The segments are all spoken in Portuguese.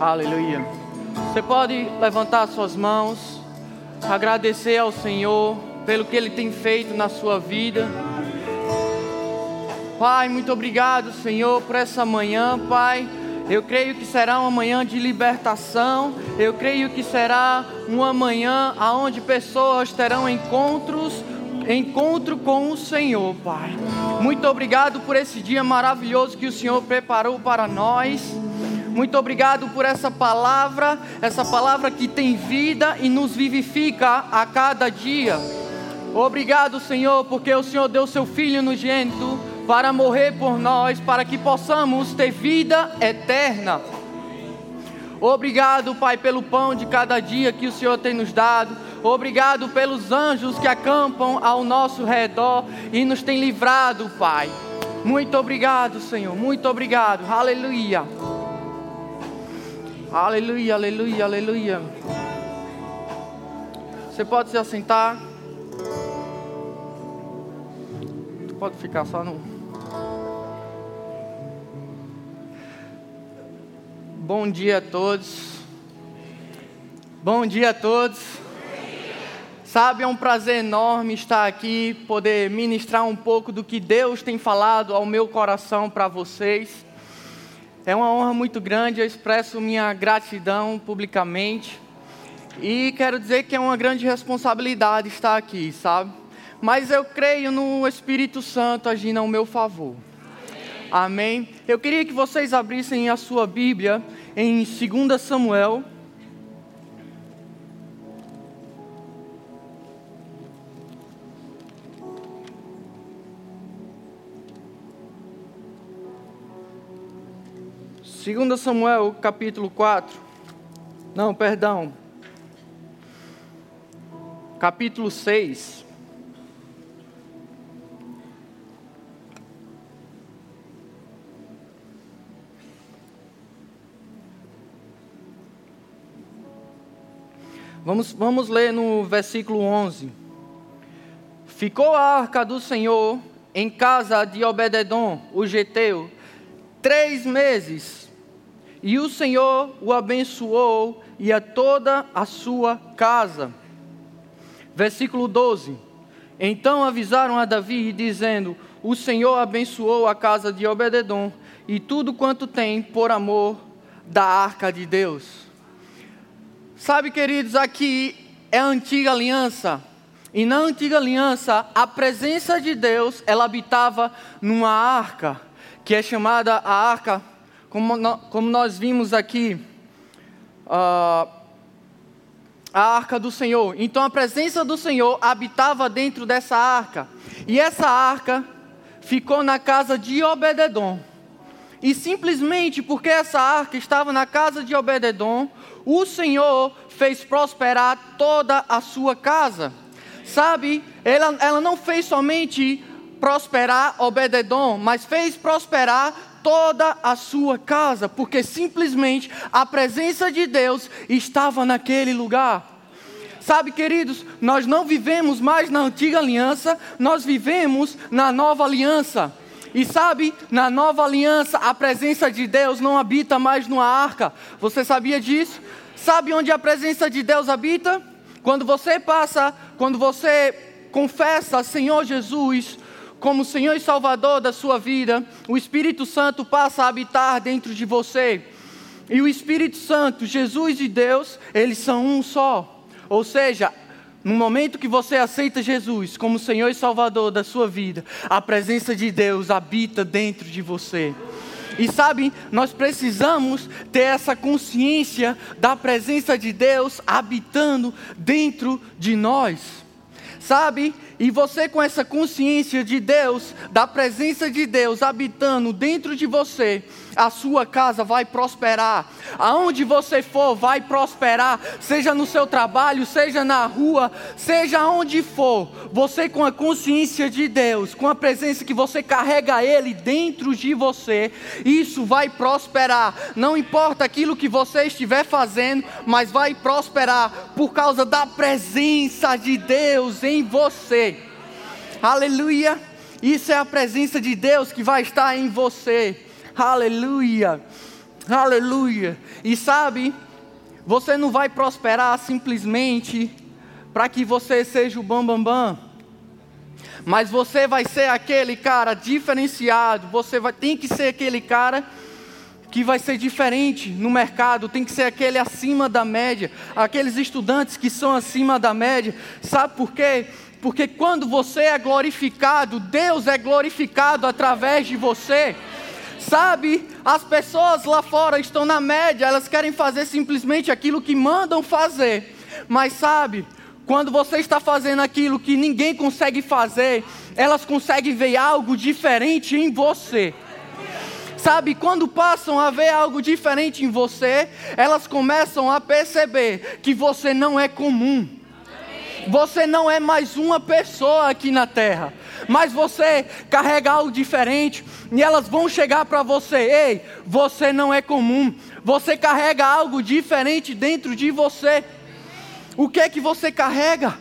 Aleluia. Você pode levantar suas mãos, agradecer ao Senhor pelo que Ele tem feito na sua vida. Pai, muito obrigado, Senhor, por essa manhã, Pai. Eu creio que será uma manhã de libertação. Eu creio que será uma manhã onde pessoas terão encontros, encontro com o Senhor, Pai. Muito obrigado por esse dia maravilhoso que o Senhor preparou para nós. Muito obrigado por essa palavra, essa palavra que tem vida e nos vivifica a cada dia. Obrigado, Senhor, porque o Senhor deu seu Filho no gênito para morrer por nós, para que possamos ter vida eterna. Obrigado, Pai, pelo pão de cada dia que o Senhor tem nos dado. Obrigado pelos anjos que acampam ao nosso redor e nos tem livrado, Pai. Muito obrigado, Senhor. Muito obrigado. Aleluia. Aleluia, aleluia, aleluia. Você pode se assentar. Pode ficar só no. Bom dia a todos. Bom dia a todos. Sabe, é um prazer enorme estar aqui, poder ministrar um pouco do que Deus tem falado ao meu coração para vocês. É uma honra muito grande, eu expresso minha gratidão publicamente. E quero dizer que é uma grande responsabilidade estar aqui, sabe? Mas eu creio no Espírito Santo agindo ao meu favor. Amém? Eu queria que vocês abrissem a sua Bíblia em 2 Samuel. Segunda Samuel, capítulo 4. Não, perdão. Capítulo 6. Vamos, vamos ler no versículo 11. Ficou a arca do Senhor em casa de Obededon, o geteu, três meses, e o Senhor o abençoou e a toda a sua casa. Versículo 12. Então avisaram a Davi, dizendo: O Senhor abençoou a casa de Obededon e tudo quanto tem por amor da arca de Deus. Sabe, queridos, aqui é a antiga aliança. E na antiga aliança, a presença de Deus, ela habitava numa arca, que é chamada a arca, como, nós vimos aqui, uh, a arca do Senhor. Então a presença do Senhor habitava dentro dessa arca. E essa arca ficou na casa de Obededon. E simplesmente porque essa arca estava na casa de Obededon, o Senhor fez prosperar toda a sua casa. Sabe, ela, ela não fez somente prosperar Obededon, mas fez prosperar toda a sua casa, porque simplesmente a presença de Deus estava naquele lugar. Sabe, queridos, nós não vivemos mais na antiga aliança, nós vivemos na nova aliança. E sabe, na nova aliança, a presença de Deus não habita mais numa arca. Você sabia disso? Sabe onde a presença de Deus habita? Quando você passa, quando você confessa Senhor Jesus como Senhor e Salvador da sua vida, o Espírito Santo passa a habitar dentro de você. E o Espírito Santo, Jesus e Deus, eles são um só. Ou seja, no momento que você aceita Jesus como Senhor e Salvador da sua vida, a presença de Deus habita dentro de você. E sabe, nós precisamos ter essa consciência da presença de Deus habitando dentro de nós. Sabe? E você com essa consciência de Deus, da presença de Deus habitando dentro de você, a sua casa vai prosperar. Aonde você for, vai prosperar. Seja no seu trabalho, seja na rua, seja onde for. Você com a consciência de Deus, com a presença que você carrega Ele dentro de você, isso vai prosperar. Não importa aquilo que você estiver fazendo, mas vai prosperar por causa da presença de Deus em você. Aleluia. Isso é a presença de Deus que vai estar em você. Aleluia. Aleluia. E sabe, você não vai prosperar simplesmente para que você seja o bambambam. Bam, bam. Mas você vai ser aquele cara diferenciado, você vai, tem que ser aquele cara que vai ser diferente no mercado, tem que ser aquele acima da média, aqueles estudantes que são acima da média. Sabe por quê? Porque quando você é glorificado, Deus é glorificado através de você. Sabe, as pessoas lá fora estão na média, elas querem fazer simplesmente aquilo que mandam fazer. Mas sabe, quando você está fazendo aquilo que ninguém consegue fazer, elas conseguem ver algo diferente em você. Sabe, quando passam a ver algo diferente em você, elas começam a perceber que você não é comum. Você não é mais uma pessoa aqui na terra, mas você carrega algo diferente e elas vão chegar para você: ei, você não é comum, você carrega algo diferente dentro de você. O que é que você carrega?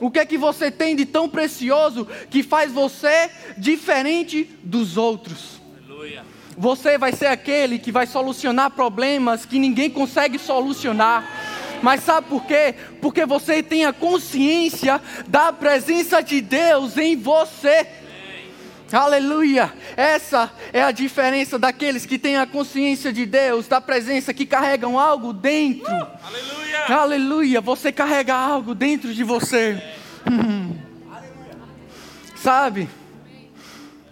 O que é que você tem de tão precioso que faz você diferente dos outros? Aleluia. Você vai ser aquele que vai solucionar problemas que ninguém consegue solucionar. Mas sabe por quê? Porque você tem a consciência da presença de Deus em você. Aleluia! Essa é a diferença daqueles que têm a consciência de Deus, da presença, que carregam algo dentro. Uh, aleluia! Aleluia! Você carrega algo dentro de você. Hum. Sabe?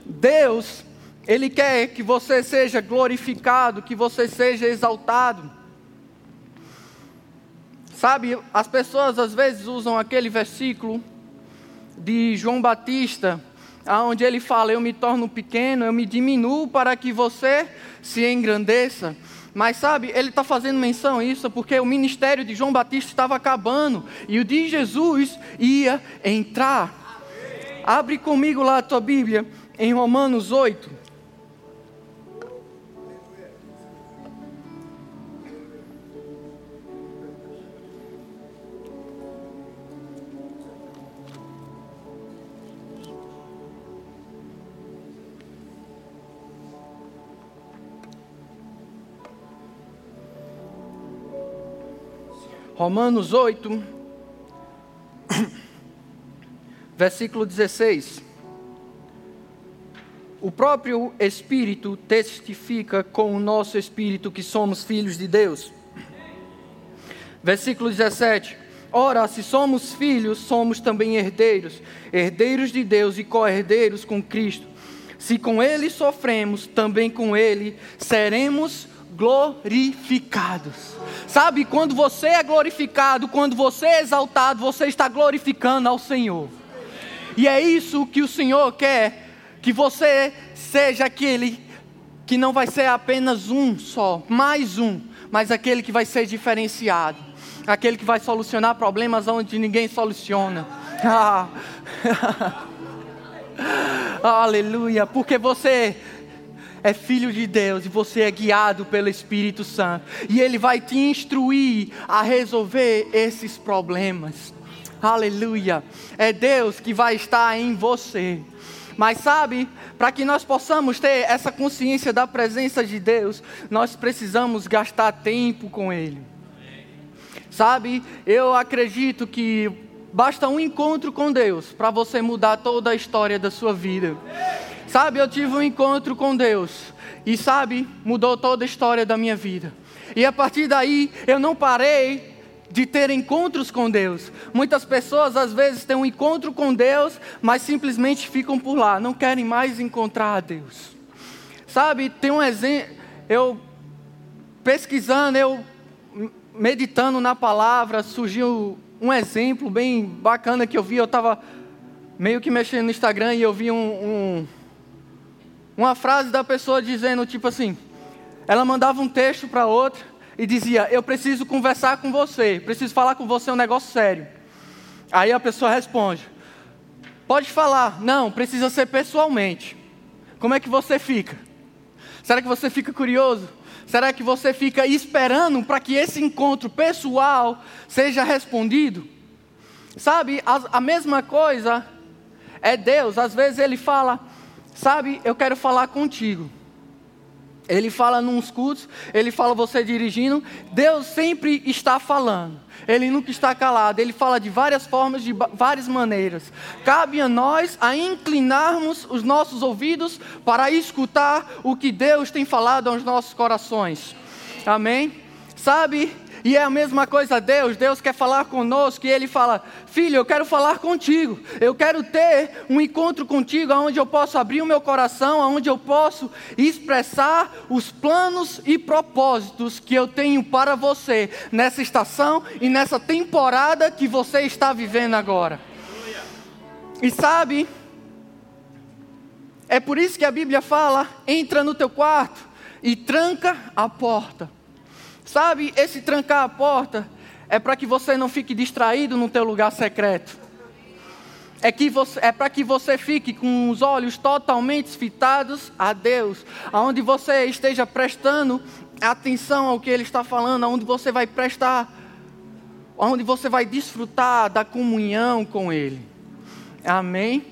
Deus, Ele quer que você seja glorificado, que você seja exaltado. Sabe, as pessoas às vezes usam aquele versículo de João Batista aonde ele fala: Eu me torno pequeno, eu me diminuo para que você se engrandeça. Mas sabe, ele está fazendo menção a isso porque o ministério de João Batista estava acabando e o de Jesus ia entrar. Abre comigo lá a tua Bíblia em Romanos 8. Romanos 8, versículo 16. O próprio Espírito testifica com o nosso espírito que somos filhos de Deus. Versículo 17. Ora, se somos filhos, somos também herdeiros, herdeiros de Deus e co-herdeiros com Cristo. Se com Ele sofremos, também com Ele seremos glorificados. Sabe, quando você é glorificado, quando você é exaltado, você está glorificando ao Senhor. E é isso que o Senhor quer, que você seja aquele que não vai ser apenas um só, mais um, mas aquele que vai ser diferenciado, aquele que vai solucionar problemas onde ninguém soluciona. Ah. Aleluia, porque você é filho de Deus e você é guiado pelo Espírito Santo. E Ele vai te instruir a resolver esses problemas. Aleluia. É Deus que vai estar em você. Mas sabe, para que nós possamos ter essa consciência da presença de Deus, nós precisamos gastar tempo com Ele. Sabe, eu acredito que basta um encontro com Deus para você mudar toda a história da sua vida. Sabe, eu tive um encontro com Deus. E sabe, mudou toda a história da minha vida. E a partir daí, eu não parei de ter encontros com Deus. Muitas pessoas às vezes têm um encontro com Deus, mas simplesmente ficam por lá, não querem mais encontrar a Deus. Sabe, tem um exemplo, eu pesquisando, eu meditando na palavra, surgiu um exemplo bem bacana que eu vi. Eu estava meio que mexendo no Instagram e eu vi um, um uma frase da pessoa dizendo tipo assim, ela mandava um texto para outra e dizia: "Eu preciso conversar com você, preciso falar com você um negócio sério". Aí a pessoa responde: "Pode falar, não, precisa ser pessoalmente". Como é que você fica? Será que você fica curioso? Será que você fica esperando para que esse encontro pessoal seja respondido? Sabe, a, a mesma coisa é Deus, às vezes ele fala: Sabe, eu quero falar contigo. Ele fala nos cultos, ele fala você dirigindo. Deus sempre está falando. Ele nunca está calado. Ele fala de várias formas, de várias maneiras. Cabe a nós a inclinarmos os nossos ouvidos para escutar o que Deus tem falado aos nossos corações. Amém? Sabe? E é a mesma coisa Deus, Deus quer falar conosco e Ele fala: Filho, eu quero falar contigo, eu quero ter um encontro contigo, onde eu posso abrir o meu coração, onde eu posso expressar os planos e propósitos que eu tenho para você nessa estação e nessa temporada que você está vivendo agora. E sabe, é por isso que a Bíblia fala: entra no teu quarto e tranca a porta. Sabe, esse trancar a porta é para que você não fique distraído no teu lugar secreto. É, é para que você fique com os olhos totalmente fitados a Deus, aonde você esteja prestando atenção ao que Ele está falando, aonde você vai prestar, aonde você vai desfrutar da comunhão com Ele. Amém?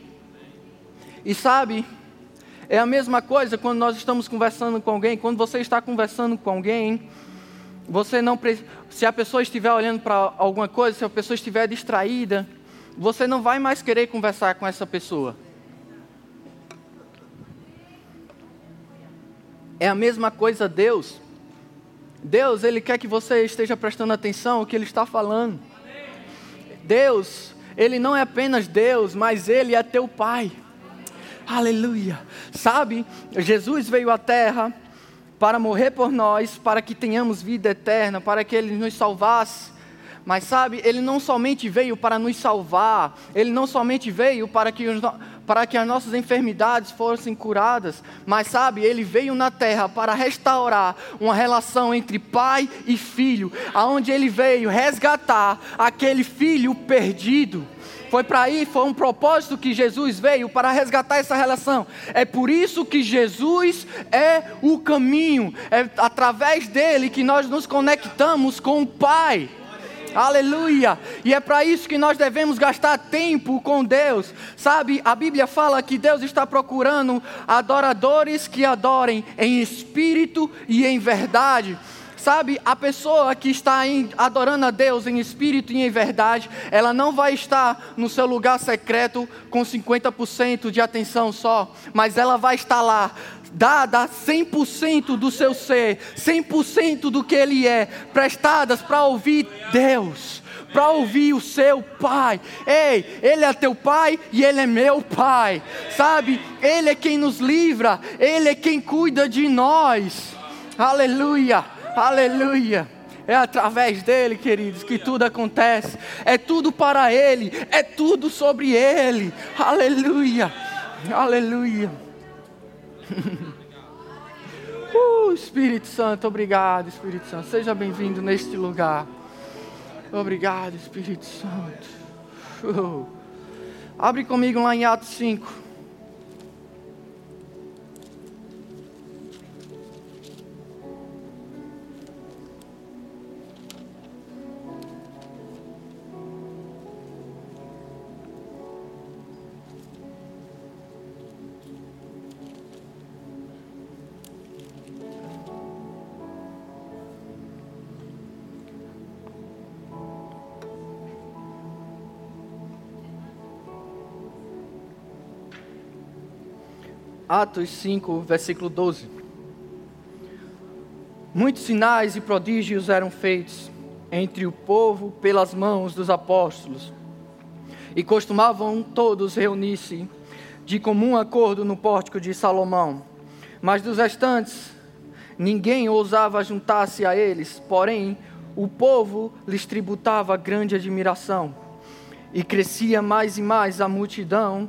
E sabe, é a mesma coisa quando nós estamos conversando com alguém, quando você está conversando com alguém, você não se a pessoa estiver olhando para alguma coisa, se a pessoa estiver distraída, você não vai mais querer conversar com essa pessoa. É a mesma coisa Deus. Deus, ele quer que você esteja prestando atenção ao que ele está falando. Deus, ele não é apenas Deus, mas ele é teu pai. Aleluia. Sabe? Jesus veio à terra para morrer por nós, para que tenhamos vida eterna, para que Ele nos salvasse. Mas sabe, Ele não somente veio para nos salvar, Ele não somente veio para que, os, para que as nossas enfermidades fossem curadas, mas sabe, Ele veio na terra para restaurar uma relação entre pai e filho, aonde Ele veio resgatar aquele filho perdido. Foi para aí, foi um propósito que Jesus veio para resgatar essa relação. É por isso que Jesus é o caminho, é através dele que nós nos conectamos com o Pai. Aleluia! E é para isso que nós devemos gastar tempo com Deus. Sabe, a Bíblia fala que Deus está procurando adoradores que adorem em espírito e em verdade. Sabe, a pessoa que está adorando a Deus em espírito e em verdade, ela não vai estar no seu lugar secreto com 50% de atenção só, mas ela vai estar lá, dada 100% do seu ser, 100% do que ele é, prestadas para ouvir Deus para ouvir o seu pai. Ei, ele é teu pai e ele é meu pai. Sabe? Ele é quem nos livra, ele é quem cuida de nós. Aleluia. Aleluia. É através dele, queridos, que tudo acontece. É tudo para ele, é tudo sobre ele. Aleluia. Aleluia. Uh, Espírito Santo, obrigado, Espírito Santo. Seja bem-vindo neste lugar. Obrigado, Espírito Santo. Uh. Abre comigo lá em Atos 5. Atos 5, versículo 12. Muitos sinais e prodígios eram feitos entre o povo pelas mãos dos apóstolos, e costumavam todos reunir-se de comum acordo no pórtico de Salomão. Mas dos restantes, ninguém ousava juntar-se a eles, porém, o povo lhes tributava grande admiração, e crescia mais e mais a multidão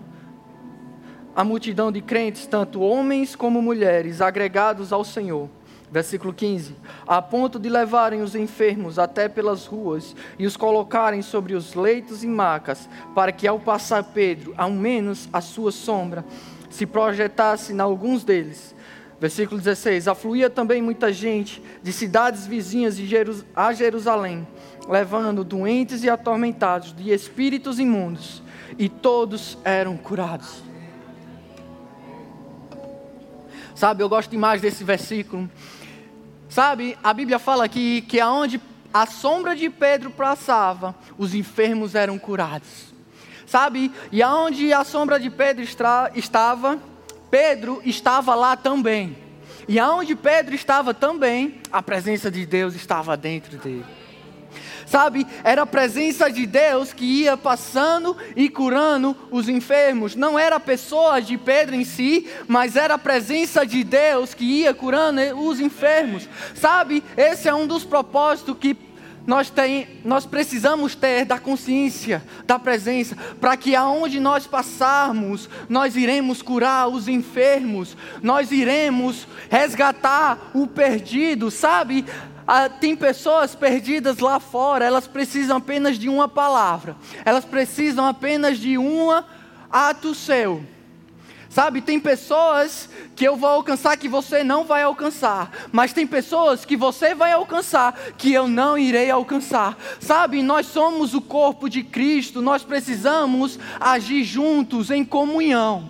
a multidão de crentes, tanto homens como mulheres, agregados ao Senhor. Versículo 15: A ponto de levarem os enfermos até pelas ruas e os colocarem sobre os leitos e macas, para que ao passar Pedro, ao menos a sua sombra, se projetasse em alguns deles. Versículo 16: Afluía também muita gente de cidades vizinhas a Jerusalém, levando doentes e atormentados de espíritos imundos, e todos eram curados. Sabe, eu gosto demais desse versículo. Sabe, a Bíblia fala aqui que aonde a sombra de Pedro passava, os enfermos eram curados. Sabe, e aonde a sombra de Pedro estava, Pedro estava lá também. E aonde Pedro estava também, a presença de Deus estava dentro dele. Sabe, era a presença de Deus que ia passando e curando os enfermos. Não era a pessoa de Pedro em si, mas era a presença de Deus que ia curando os enfermos. Sabe, esse é um dos propósitos que nós, tem, nós precisamos ter da consciência, da presença, para que aonde nós passarmos, nós iremos curar os enfermos, nós iremos resgatar o perdido, sabe? Ah, tem pessoas perdidas lá fora, elas precisam apenas de uma palavra, elas precisam apenas de um ato seu. Sabe, tem pessoas que eu vou alcançar que você não vai alcançar, mas tem pessoas que você vai alcançar que eu não irei alcançar. Sabe, nós somos o corpo de Cristo, nós precisamos agir juntos em comunhão.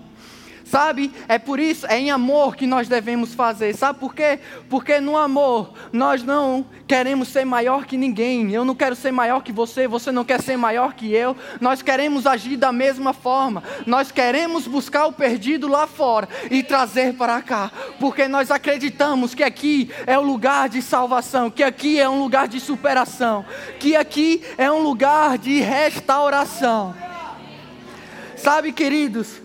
Sabe? É por isso, é em amor que nós devemos fazer. Sabe por quê? Porque no amor nós não queremos ser maior que ninguém. Eu não quero ser maior que você, você não quer ser maior que eu. Nós queremos agir da mesma forma. Nós queremos buscar o perdido lá fora e trazer para cá. Porque nós acreditamos que aqui é o lugar de salvação, que aqui é um lugar de superação, que aqui é um lugar de restauração. Sabe, queridos?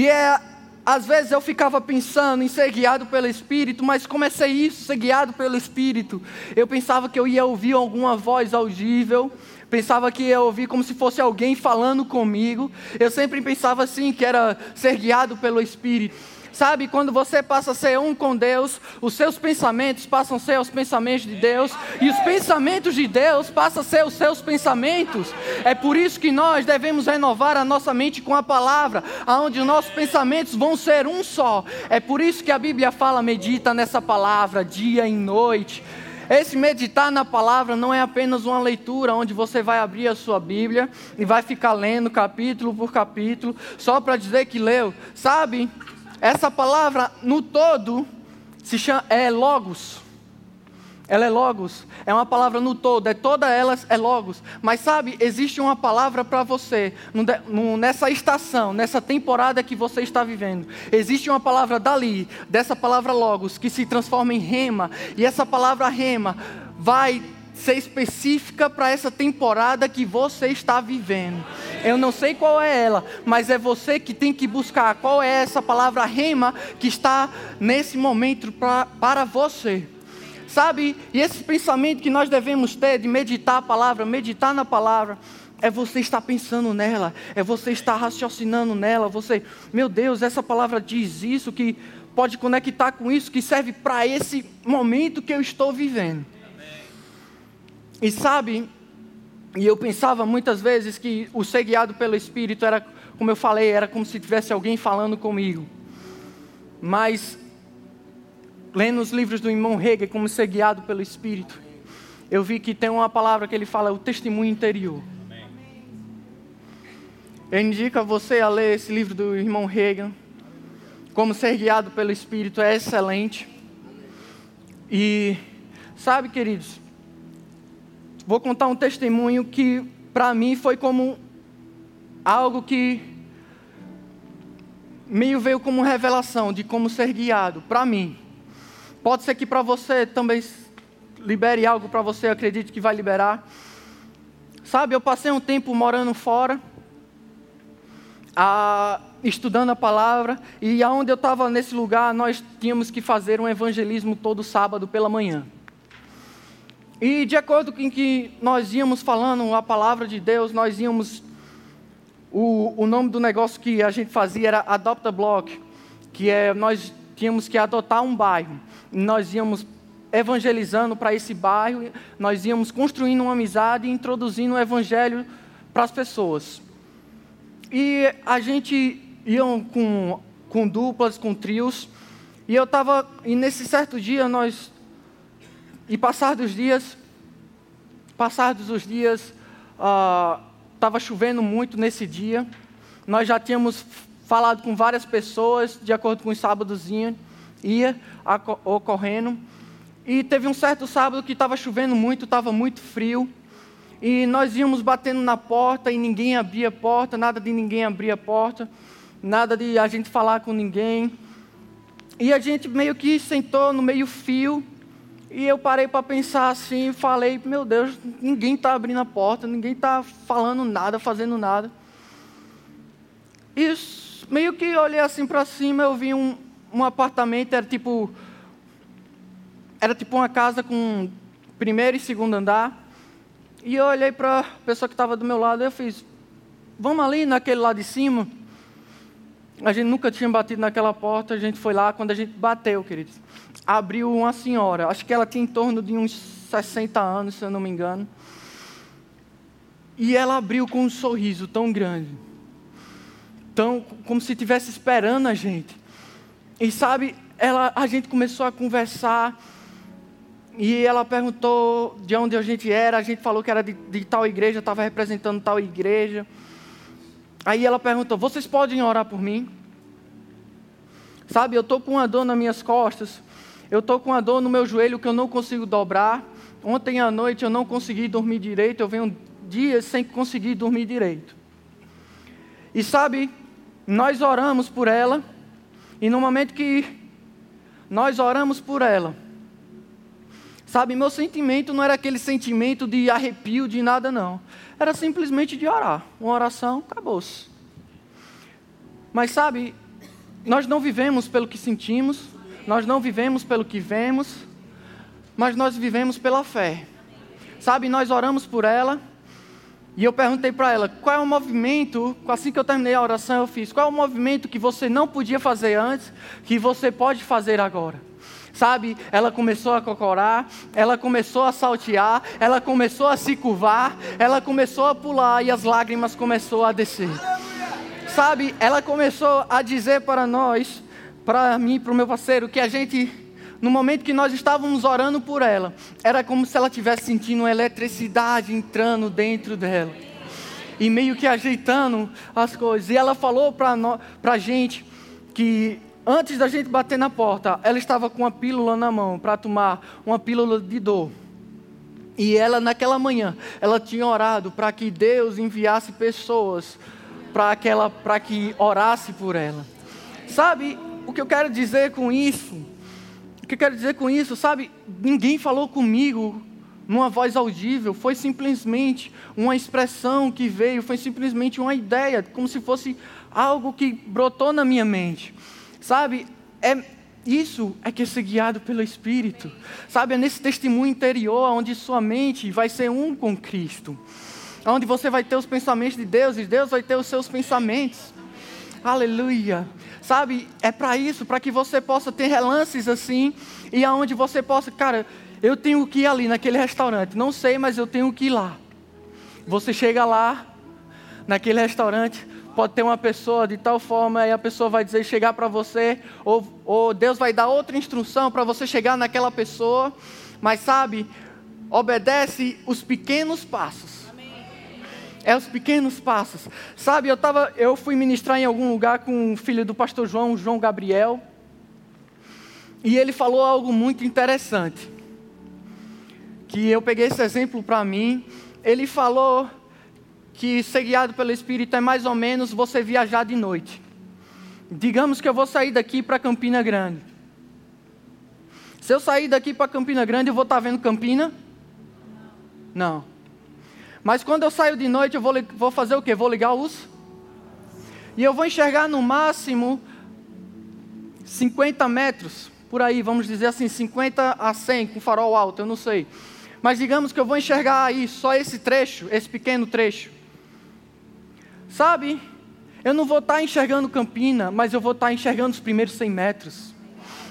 E é, às vezes eu ficava pensando em ser guiado pelo Espírito, mas como é ser isso, ser guiado pelo Espírito? Eu pensava que eu ia ouvir alguma voz audível, pensava que ia ouvir como se fosse alguém falando comigo. Eu sempre pensava assim, que era ser guiado pelo Espírito. Sabe, quando você passa a ser um com Deus, os seus pensamentos passam a ser os pensamentos de Deus, e os pensamentos de Deus passam a ser os seus pensamentos. É por isso que nós devemos renovar a nossa mente com a palavra, aonde os nossos pensamentos vão ser um só. É por isso que a Bíblia fala: medita nessa palavra dia e noite. Esse meditar na palavra não é apenas uma leitura onde você vai abrir a sua Bíblia e vai ficar lendo capítulo por capítulo, só para dizer que leu. Sabe, essa palavra no todo se chama, é logos. Ela é logos, é uma palavra no todo, é toda ela é logos. Mas sabe, existe uma palavra para você nessa estação, nessa temporada que você está vivendo. Existe uma palavra dali, dessa palavra logos, que se transforma em rema. E essa palavra rema vai ser específica para essa temporada que você está vivendo. Eu não sei qual é ela, mas é você que tem que buscar qual é essa palavra rema que está nesse momento pra, para você. Sabe? E esse pensamento que nós devemos ter de meditar a palavra, meditar na palavra, é você estar pensando nela, é você estar raciocinando nela, você, meu Deus, essa palavra diz isso que pode conectar com isso que serve para esse momento que eu estou vivendo. E sabe, e eu pensava muitas vezes que o ser guiado pelo Espírito era, como eu falei, era como se tivesse alguém falando comigo. Mas, lendo os livros do irmão Hegel, como ser guiado pelo Espírito, eu vi que tem uma palavra que ele fala, o testemunho interior. Eu indico a você a ler esse livro do irmão Hegel. Como ser guiado pelo Espírito é excelente. E, sabe, queridos, vou contar um testemunho que para mim foi como algo que meio veio como revelação de como ser guiado para mim. Pode ser que para você também libere algo para você, acredite que vai liberar. Sabe, eu passei um tempo morando fora, a, estudando a palavra, e aonde eu estava nesse lugar, nós tínhamos que fazer um evangelismo todo sábado pela manhã. E de acordo com que nós íamos falando a palavra de Deus, nós íamos. O, o nome do negócio que a gente fazia era Adopt a Block, que é nós tínhamos que adotar um bairro. Nós íamos evangelizando para esse bairro, nós íamos construindo uma amizade e introduzindo o evangelho para as pessoas. E a gente ia com, com duplas, com trios, e eu estava, e nesse certo dia nós e passados os dias, passados os dias, estava uh, chovendo muito nesse dia. Nós já tínhamos falado com várias pessoas, de acordo com os sábados ia ocorrendo. E teve um certo sábado que estava chovendo muito, estava muito frio. E nós íamos batendo na porta e ninguém abria a porta, nada de ninguém abrir a porta, nada de a gente falar com ninguém. E a gente meio que sentou no meio fio e eu parei para pensar assim e falei: Meu Deus, ninguém está abrindo a porta, ninguém está falando nada, fazendo nada. E meio que olhei assim para cima, eu vi um, um apartamento, era tipo. Era tipo uma casa com primeiro e segundo andar. E eu olhei para a pessoa que estava do meu lado e eu fiz, vamos ali naquele lado de cima. A gente nunca tinha batido naquela porta, a gente foi lá, quando a gente bateu, queridos, abriu uma senhora, acho que ela tinha em torno de uns 60 anos, se eu não me engano. E ela abriu com um sorriso tão grande, tão como se estivesse esperando a gente. E sabe, ela, a gente começou a conversar, e ela perguntou de onde a gente era, a gente falou que era de, de tal igreja, estava representando tal igreja. Aí ela perguntou: Vocês podem orar por mim? Sabe, eu estou com uma dor nas minhas costas, eu estou com uma dor no meu joelho que eu não consigo dobrar. Ontem à noite eu não consegui dormir direito, eu venho dias sem conseguir dormir direito. E sabe, nós oramos por ela, e no momento que nós oramos por ela, Sabe, meu sentimento não era aquele sentimento de arrepio, de nada, não. Era simplesmente de orar. Uma oração, acabou-se. Mas sabe, nós não vivemos pelo que sentimos, nós não vivemos pelo que vemos, mas nós vivemos pela fé. Sabe, nós oramos por ela, e eu perguntei para ela, qual é o movimento, assim que eu terminei a oração, eu fiz, qual é o movimento que você não podia fazer antes, que você pode fazer agora? Sabe? Ela começou a cocorar, ela começou a saltear, ela começou a se curvar, ela começou a pular e as lágrimas começou a descer. Sabe? Ela começou a dizer para nós, para mim, para o meu parceiro, que a gente no momento que nós estávamos orando por ela, era como se ela estivesse sentindo eletricidade entrando dentro dela. E meio que ajeitando as coisas. E ela falou para a gente que Antes da gente bater na porta, ela estava com uma pílula na mão para tomar uma pílula de dor. E ela, naquela manhã, ela tinha orado para que Deus enviasse pessoas para que, ela, que orasse por ela. Sabe o que eu quero dizer com isso? O que eu quero dizer com isso? Sabe, ninguém falou comigo numa voz audível, foi simplesmente uma expressão que veio, foi simplesmente uma ideia, como se fosse algo que brotou na minha mente. Sabe, é, isso é que é ser guiado pelo Espírito. Sabe, é nesse testemunho interior onde sua mente vai ser um com Cristo. Onde você vai ter os pensamentos de Deus e Deus vai ter os seus pensamentos. Aleluia. Sabe, é para isso, para que você possa ter relances assim e aonde você possa, cara, eu tenho que ir ali naquele restaurante. Não sei, mas eu tenho que ir lá. Você chega lá, naquele restaurante, pode ter uma pessoa de tal forma e a pessoa vai dizer chegar para você, ou, ou Deus vai dar outra instrução para você chegar naquela pessoa, mas sabe, obedece os pequenos passos. É os pequenos passos. Sabe, eu, tava, eu fui ministrar em algum lugar com o filho do pastor João, João Gabriel, e ele falou algo muito interessante. Que eu peguei esse exemplo para mim. Ele falou que ser guiado pelo Espírito é mais ou menos você viajar de noite. Digamos que eu vou sair daqui para Campina Grande. Se eu sair daqui para Campina Grande, eu vou estar tá vendo Campina? Não. Mas quando eu saio de noite, eu vou, vou fazer o quê? Vou ligar os? E eu vou enxergar no máximo 50 metros, por aí, vamos dizer assim, 50 a 100, com farol alto, eu não sei. Mas digamos que eu vou enxergar aí só esse trecho, esse pequeno trecho. Sabe, eu não vou estar tá enxergando Campina, mas eu vou estar tá enxergando os primeiros 100 metros.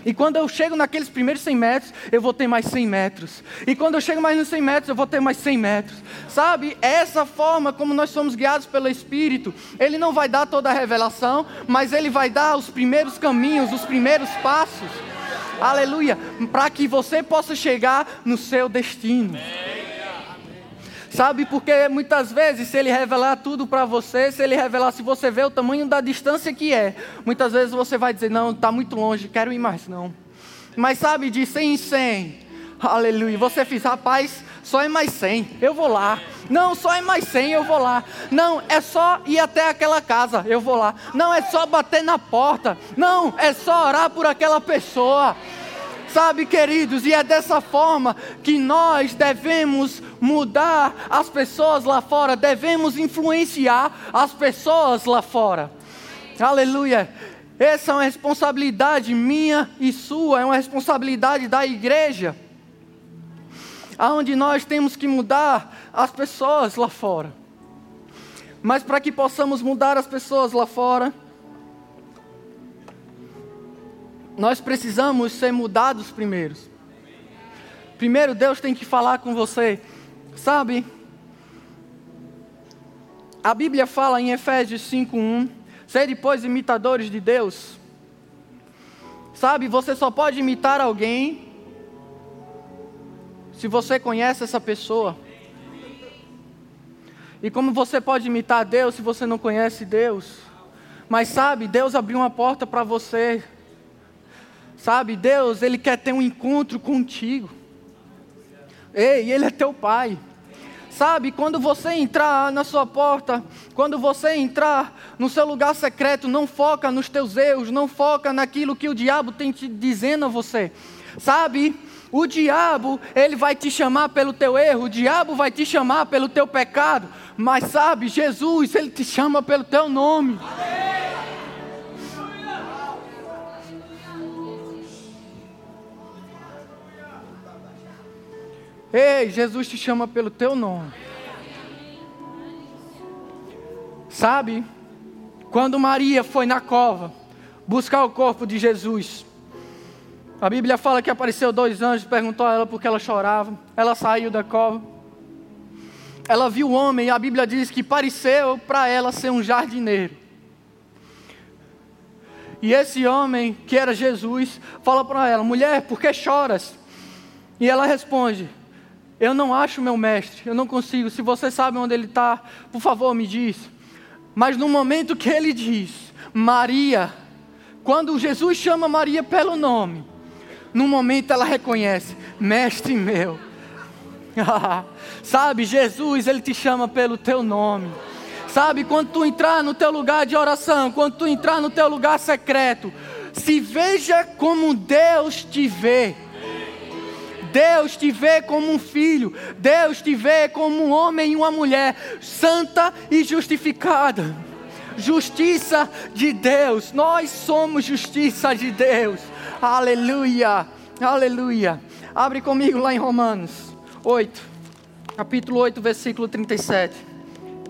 E quando eu chego naqueles primeiros 100 metros, eu vou ter mais 100 metros. E quando eu chego mais nos 100 metros, eu vou ter mais 100 metros. Sabe, essa forma como nós somos guiados pelo Espírito, Ele não vai dar toda a revelação, mas Ele vai dar os primeiros caminhos, os primeiros passos. Aleluia. Para que você possa chegar no seu destino. Sabe, porque muitas vezes, se ele revelar tudo para você, se ele revelar, se você vê o tamanho da distância que é, muitas vezes você vai dizer: Não, está muito longe, quero ir mais não. Mas sabe, de 100 em 100, aleluia, você fez, rapaz, só é mais 100, eu vou lá. Não, só é mais 100, eu vou lá. Não, é só ir até aquela casa, eu vou lá. Não, é só bater na porta. Não, é só orar por aquela pessoa. Sabe, queridos, e é dessa forma que nós devemos mudar as pessoas lá fora, devemos influenciar as pessoas lá fora. Aleluia. Essa é uma responsabilidade minha e sua, é uma responsabilidade da igreja. Aonde nós temos que mudar as pessoas lá fora. Mas para que possamos mudar as pessoas lá fora, nós precisamos ser mudados primeiro. Primeiro, Deus tem que falar com você. Sabe? A Bíblia fala em Efésios 5:1, ser depois imitadores de Deus. Sabe, você só pode imitar alguém se você conhece essa pessoa. E como você pode imitar Deus se você não conhece Deus? Mas sabe, Deus abriu uma porta para você Sabe, Deus, Ele quer ter um encontro contigo. Ei, Ele é teu Pai. Sabe, quando você entrar na sua porta, quando você entrar no seu lugar secreto, não foca nos teus erros, não foca naquilo que o diabo tem te dizendo a você. Sabe, o diabo, ele vai te chamar pelo teu erro, o diabo vai te chamar pelo teu pecado, mas sabe, Jesus, ele te chama pelo teu nome. Amém. Ei, Jesus te chama pelo teu nome. Sabe, quando Maria foi na cova buscar o corpo de Jesus, a Bíblia fala que apareceu dois anjos, perguntou a ela por que ela chorava. Ela saiu da cova. Ela viu o homem e a Bíblia diz que pareceu para ela ser um jardineiro. E esse homem, que era Jesus, fala para ela: mulher, por que choras? E ela responde: eu não acho meu mestre, eu não consigo. Se você sabe onde ele está, por favor, me diz. Mas no momento que ele diz, Maria, quando Jesus chama Maria pelo nome, no momento ela reconhece, mestre meu. Sabe, Jesus, ele te chama pelo teu nome. Sabe, quando tu entrar no teu lugar de oração, quando tu entrar no teu lugar secreto, se veja como Deus te vê. Deus te vê como um filho, Deus te vê como um homem e uma mulher santa e justificada. Justiça de Deus, nós somos justiça de Deus. Aleluia, aleluia. Abre comigo lá em Romanos 8, capítulo 8, versículo 37.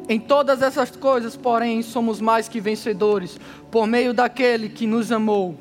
Em todas essas coisas, porém, somos mais que vencedores, por meio daquele que nos amou.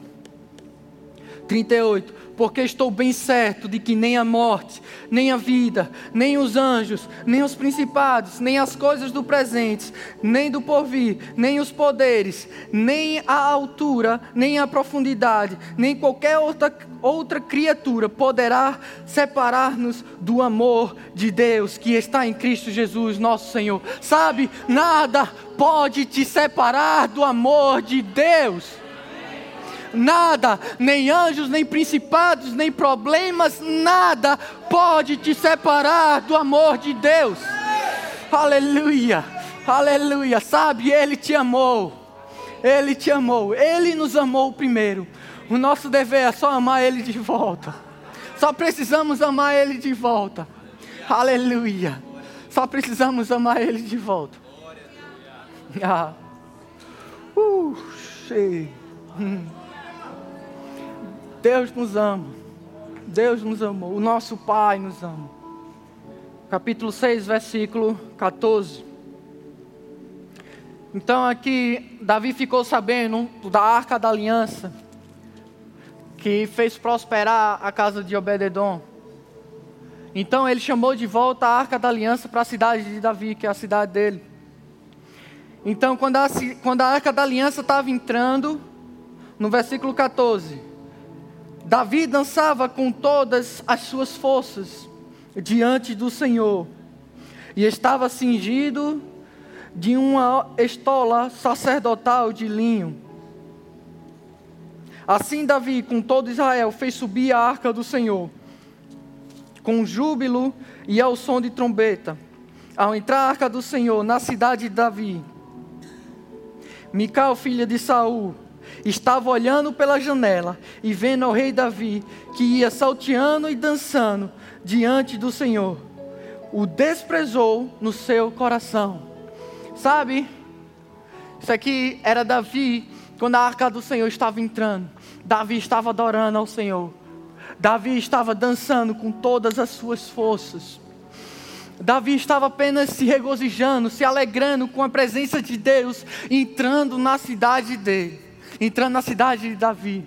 38 porque estou bem certo de que nem a morte, nem a vida, nem os anjos, nem os principados, nem as coisas do presente, nem do porvir, nem os poderes, nem a altura, nem a profundidade, nem qualquer outra, outra criatura poderá separar-nos do amor de Deus que está em Cristo Jesus, nosso Senhor. Sabe, nada pode te separar do amor de Deus nada, nem anjos, nem principados, nem problemas, nada pode te separar do amor de Deus. Aleluia, aleluia. Sabe, Ele te amou, Ele te amou, Ele nos amou primeiro. O nosso dever é só amar Ele de volta. Só precisamos amar Ele de volta. Aleluia. Só precisamos amar Ele de volta. Ah. Uh, cheio. Hum. Deus nos ama. Deus nos amou. O nosso Pai nos ama. Capítulo 6, versículo 14. Então aqui Davi ficou sabendo da arca da aliança que fez prosperar a casa de Obededon. Então ele chamou de volta a arca da aliança para a cidade de Davi, que é a cidade dele. Então quando a, quando a arca da aliança estava entrando, no versículo 14, Davi dançava com todas as suas forças diante do Senhor. e estava cingido de uma estola sacerdotal de linho. Assim Davi, com todo Israel, fez subir a arca do Senhor, com júbilo e ao som de trombeta. Ao entrar a arca do Senhor na cidade de Davi, Mical, filha de Saul, estava olhando pela janela e vendo o rei Davi, que ia salteando e dançando diante do Senhor. O desprezou no seu coração. Sabe? Isso aqui era Davi quando a arca do Senhor estava entrando. Davi estava adorando ao Senhor. Davi estava dançando com todas as suas forças. Davi estava apenas se regozijando, se alegrando com a presença de Deus, entrando na cidade dele, entrando na cidade de Davi.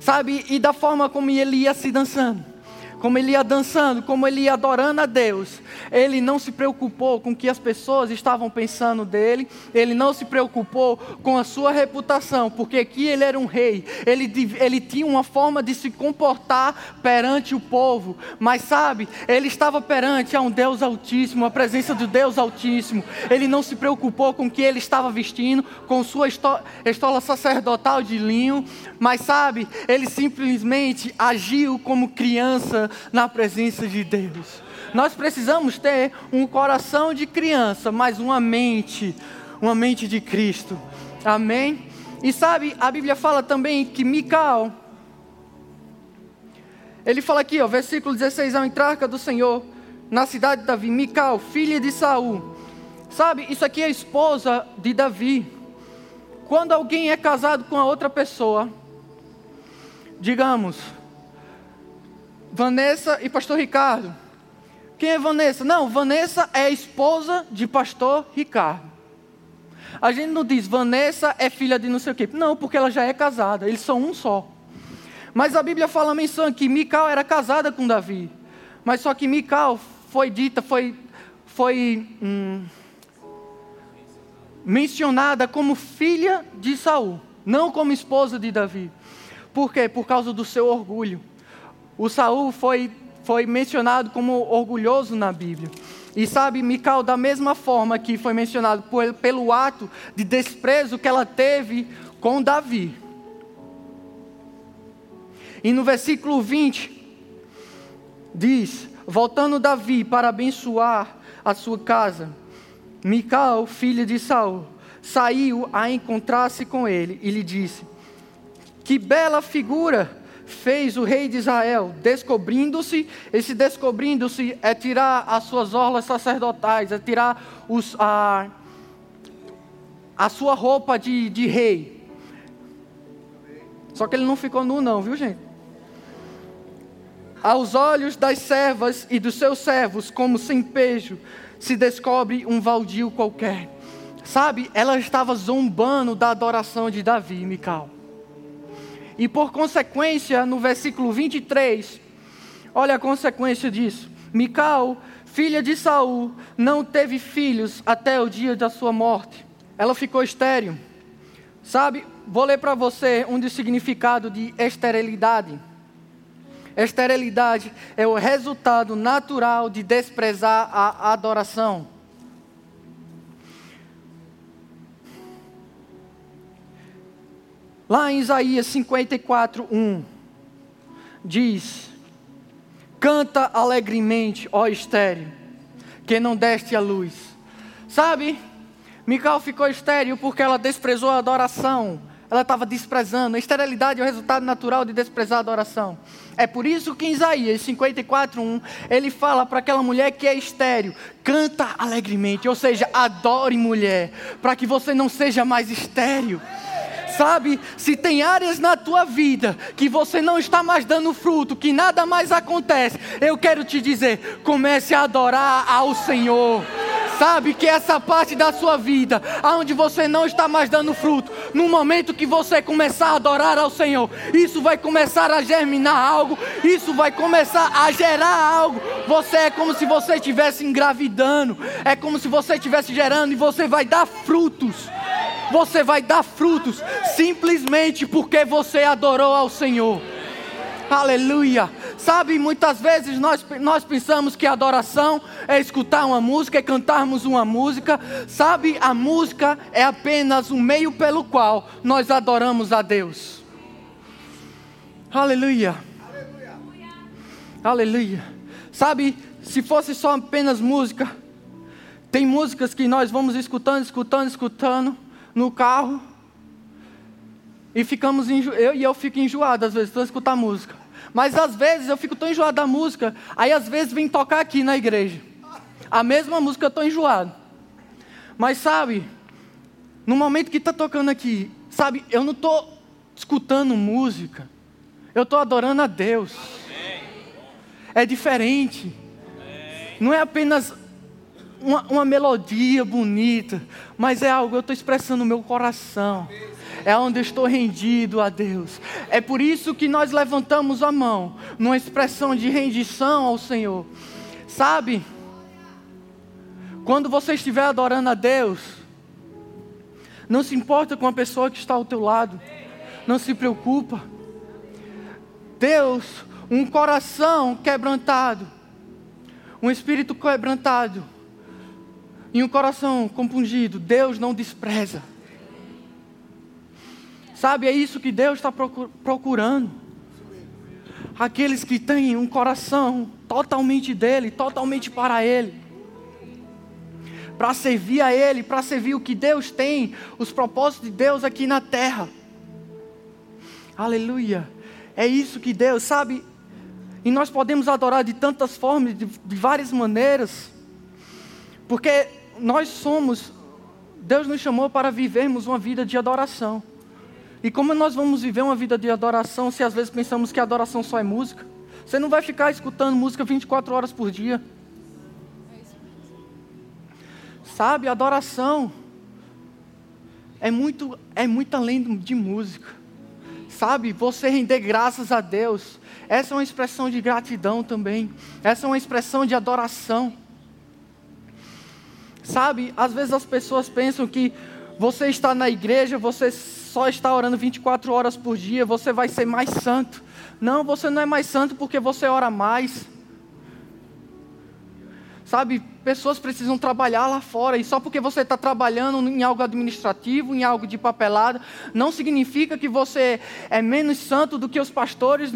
Sabe, e da forma como ele ia se dançando como ele ia dançando, como ele ia adorando a Deus, ele não se preocupou com o que as pessoas estavam pensando dele, ele não se preocupou com a sua reputação, porque aqui ele era um rei, ele, ele tinha uma forma de se comportar perante o povo, mas sabe, ele estava perante a um Deus Altíssimo, a presença do Deus Altíssimo, ele não se preocupou com o que ele estava vestindo, com sua estola sacerdotal de linho, mas sabe, ele simplesmente agiu como criança na presença de Deus. Nós precisamos ter um coração de criança, mas uma mente, uma mente de Cristo. Amém? E sabe, a Bíblia fala também que Micael, ele fala aqui, ó, versículo 16, ao entrar do Senhor na cidade de Davi, Micael, filha de Saul. Sabe, isso aqui é a esposa de Davi. Quando alguém é casado com a outra pessoa, digamos, Vanessa e pastor Ricardo. Quem é Vanessa? Não, Vanessa é esposa de pastor Ricardo. A gente não diz Vanessa é filha de não sei o quê. Não, porque ela já é casada, eles são um só. Mas a Bíblia fala a menção que Mical era casada com Davi. Mas só que Mical foi dita, foi, foi hum, mencionada como filha de Saul, não como esposa de Davi. Por quê? Por causa do seu orgulho. O Saul foi, foi mencionado como orgulhoso na Bíblia. E sabe, Mical, da mesma forma que foi mencionado por, pelo ato de desprezo que ela teve com Davi. E no versículo 20, diz: Voltando Davi para abençoar a sua casa, Mical, filha de Saul, saiu a encontrar-se com ele e lhe disse: Que bela figura fez o rei de Israel, descobrindo-se, esse descobrindo-se é tirar as suas orlas sacerdotais, é tirar os, a, a sua roupa de, de rei. Só que ele não ficou nu, não, viu gente? Aos olhos das servas e dos seus servos, como sem pejo, se descobre um valdio qualquer. Sabe, ela estava zombando da adoração de Davi, Mical. E por consequência, no versículo 23, olha a consequência disso. Mical, filha de Saul, não teve filhos até o dia da sua morte. Ela ficou estéril. Sabe, vou ler para você um dos significados de esterilidade. Esterilidade é o resultado natural de desprezar a adoração. Lá em Isaías 54, 1, diz: Canta alegremente, ó estéreo, que não deste a luz. Sabe, Mical ficou estéreo porque ela desprezou a adoração. Ela estava desprezando. A esterilidade é o resultado natural de desprezar a adoração. É por isso que em Isaías 54, 1, ele fala para aquela mulher que é estéreo: canta alegremente, ou seja, adore mulher, para que você não seja mais estéreo. Sabe, se tem áreas na tua vida que você não está mais dando fruto, que nada mais acontece, eu quero te dizer: comece a adorar ao Senhor. Sabe que essa parte da sua vida, onde você não está mais dando fruto, no momento que você começar a adorar ao Senhor, isso vai começar a germinar algo, isso vai começar a gerar algo. Você é como se você estivesse engravidando, é como se você estivesse gerando e você vai dar frutos você vai dar frutos simplesmente porque você adorou ao Senhor. Aleluia. Sabe, muitas vezes nós, nós pensamos que adoração é escutar uma música, é cantarmos uma música. Sabe, a música é apenas um meio pelo qual nós adoramos a Deus. Aleluia. Aleluia. Aleluia. Sabe, se fosse só apenas música, tem músicas que nós vamos escutando, escutando, escutando no carro e ficamos enjo... eu e eu fico enjoado às vezes, estou escutar música. Mas às vezes eu fico tão enjoado da música, aí às vezes vem tocar aqui na igreja. A mesma música eu estou enjoado. Mas sabe, no momento que está tocando aqui, sabe, eu não estou escutando música, eu estou adorando a Deus. É diferente. Não é apenas uma, uma melodia bonita, mas é algo que eu estou expressando no meu coração é onde eu estou rendido a Deus. É por isso que nós levantamos a mão, numa expressão de rendição ao Senhor. Sabe? Quando você estiver adorando a Deus, não se importa com a pessoa que está ao teu lado, não se preocupa. Deus, um coração quebrantado, um espírito quebrantado e um coração compungido, Deus não despreza. Sabe, é isso que Deus está procurando. Aqueles que têm um coração totalmente dele, totalmente para ele. Para servir a ele, para servir o que Deus tem, os propósitos de Deus aqui na terra. Aleluia. É isso que Deus, sabe? E nós podemos adorar de tantas formas, de, de várias maneiras. Porque nós somos, Deus nos chamou para vivermos uma vida de adoração. E como nós vamos viver uma vida de adoração se às vezes pensamos que adoração só é música? Você não vai ficar escutando música 24 horas por dia. Sabe, adoração é muito, é muito além de música. Sabe, você render graças a Deus, essa é uma expressão de gratidão também. Essa é uma expressão de adoração. Sabe, às vezes as pessoas pensam que você está na igreja, você só está orando 24 horas por dia, você vai ser mais santo. Não, você não é mais santo porque você ora mais. Sabe, pessoas precisam trabalhar lá fora, e só porque você está trabalhando em algo administrativo, em algo de papelada, não significa que você é menos santo do que os pastores,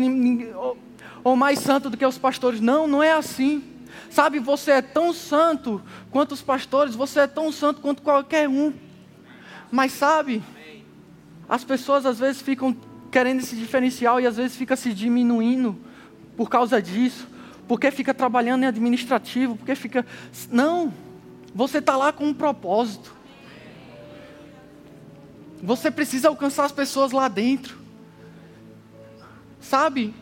ou mais santo do que os pastores. Não, não é assim. Sabe, você é tão santo quanto os pastores, você é tão santo quanto qualquer um. Mas sabe, as pessoas às vezes ficam querendo esse diferencial e às vezes fica se diminuindo por causa disso, porque fica trabalhando em administrativo, porque fica. Não, você está lá com um propósito. Você precisa alcançar as pessoas lá dentro. Sabe?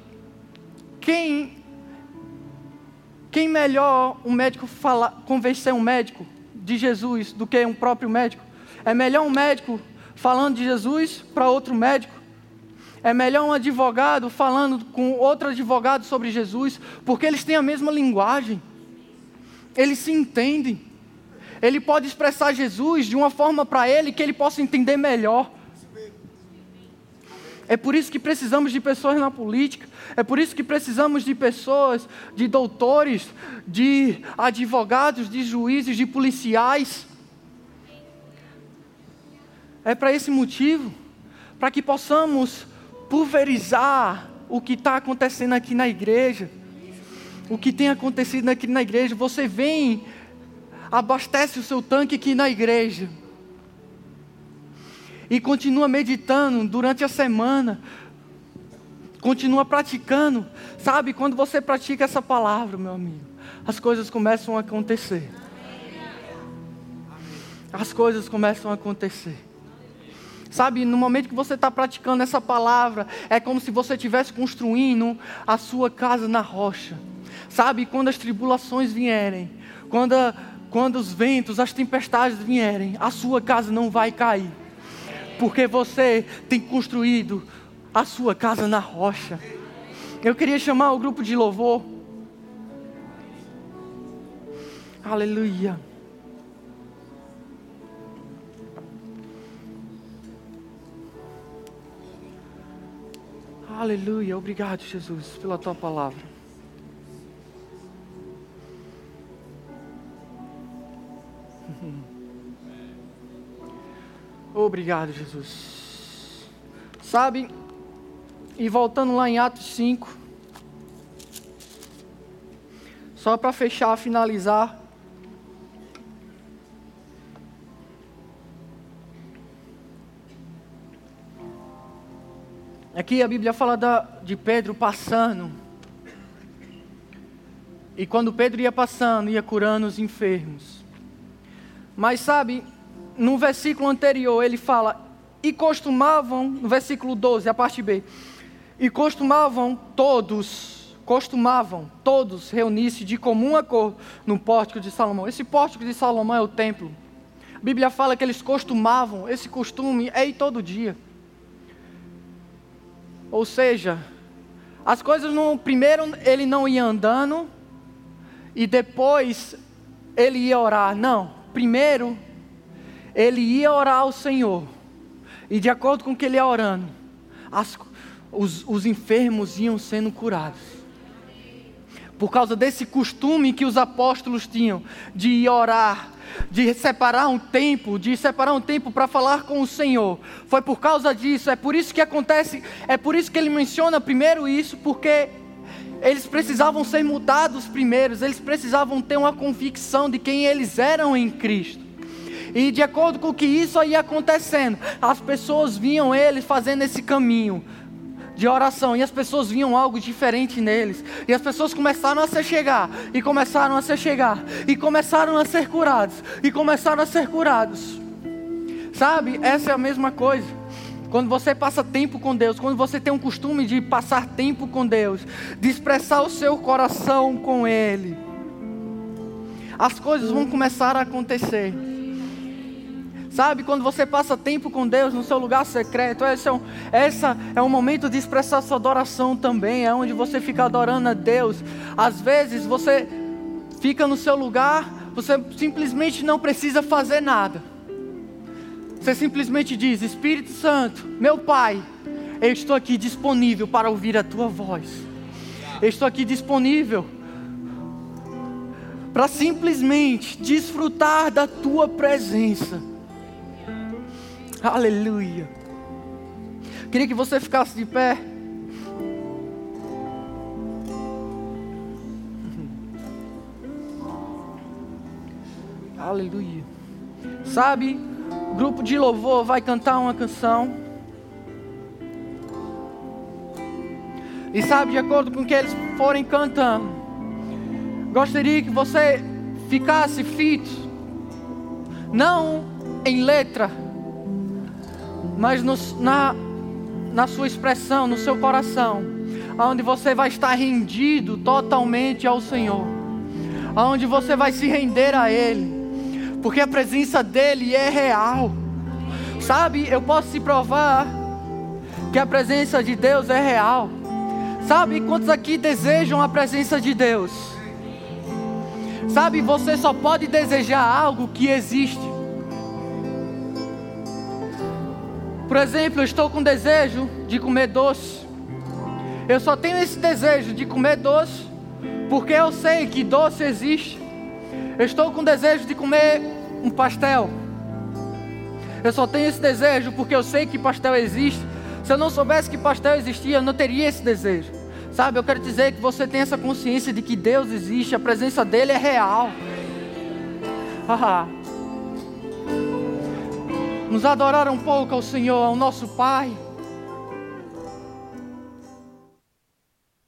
Quem quem melhor um médico falar, convencer um médico de Jesus do que um próprio médico? É melhor um médico falando de Jesus para outro médico. É melhor um advogado falando com outro advogado sobre Jesus, porque eles têm a mesma linguagem. Eles se entendem. Ele pode expressar Jesus de uma forma para ele que ele possa entender melhor. É por isso que precisamos de pessoas na política, é por isso que precisamos de pessoas, de doutores, de advogados, de juízes, de policiais. É para esse motivo, para que possamos pulverizar o que está acontecendo aqui na igreja, o que tem acontecido aqui na igreja. Você vem, abastece o seu tanque aqui na igreja e continua meditando durante a semana, continua praticando. Sabe, quando você pratica essa palavra, meu amigo, as coisas começam a acontecer. As coisas começam a acontecer. Sabe, no momento que você está praticando essa palavra, é como se você estivesse construindo a sua casa na rocha. Sabe, quando as tribulações vierem, quando, quando os ventos, as tempestades vierem, a sua casa não vai cair. Porque você tem construído a sua casa na rocha. Eu queria chamar o grupo de louvor. Aleluia. Aleluia. Obrigado, Jesus, pela tua palavra. Obrigado, Jesus. Sabe, e voltando lá em Atos 5, só para fechar, finalizar. Aqui a Bíblia fala da, de Pedro passando. E quando Pedro ia passando, ia curando os enfermos. Mas sabe, no versículo anterior ele fala: E costumavam, no versículo 12, a parte B, e costumavam todos, costumavam todos reunir-se de comum acordo no pórtico de Salomão. Esse pórtico de Salomão é o templo. A Bíblia fala que eles costumavam, esse costume é ir todo dia. Ou seja, as coisas não, primeiro ele não ia andando e depois ele ia orar. Não, primeiro ele ia orar ao Senhor. E de acordo com o que ele ia orando, as, os, os enfermos iam sendo curados. Por causa desse costume que os apóstolos tinham de ir orar, de separar um tempo, de separar um tempo para falar com o Senhor. Foi por causa disso, é por isso que acontece, é por isso que ele menciona primeiro isso, porque eles precisavam ser mudados primeiros, eles precisavam ter uma convicção de quem eles eram em Cristo. E de acordo com que isso ia acontecendo, as pessoas viam eles fazendo esse caminho de oração e as pessoas viam algo diferente neles. E as pessoas começaram a se chegar, e começaram a se chegar, e começaram a ser curados, e começaram a ser curados. Sabe, essa é a mesma coisa. Quando você passa tempo com Deus, quando você tem um costume de passar tempo com Deus, de expressar o seu coração com Ele, as coisas vão começar a acontecer. Sabe, quando você passa tempo com Deus no seu lugar secreto, esse é um, essa é um momento de expressar sua adoração também, é onde você fica adorando a Deus. Às vezes você fica no seu lugar, você simplesmente não precisa fazer nada. Você simplesmente diz: Espírito Santo, meu Pai, eu estou aqui disponível para ouvir a tua voz. Eu estou aqui disponível para simplesmente desfrutar da tua presença. Aleluia. Queria que você ficasse de pé. Aleluia. Sabe, o grupo de louvor vai cantar uma canção. E sabe, de acordo com o que eles forem cantando, gostaria que você ficasse fito, não em letra, mas no, na, na sua expressão, no seu coração, onde você vai estar rendido totalmente ao Senhor, onde você vai se render a Ele, porque a presença dEle é real. Sabe, eu posso te provar que a presença de Deus é real. Sabe quantos aqui desejam a presença de Deus? Sabe, você só pode desejar algo que existe. Por exemplo, eu estou com desejo de comer doce. Eu só tenho esse desejo de comer doce porque eu sei que doce existe. Eu estou com desejo de comer um pastel. Eu só tenho esse desejo porque eu sei que pastel existe. Se eu não soubesse que pastel existia, eu não teria esse desejo. Sabe, eu quero dizer que você tem essa consciência de que Deus existe, a presença dele é real. Haha. Nos adorar um pouco ao Senhor, ao nosso Pai.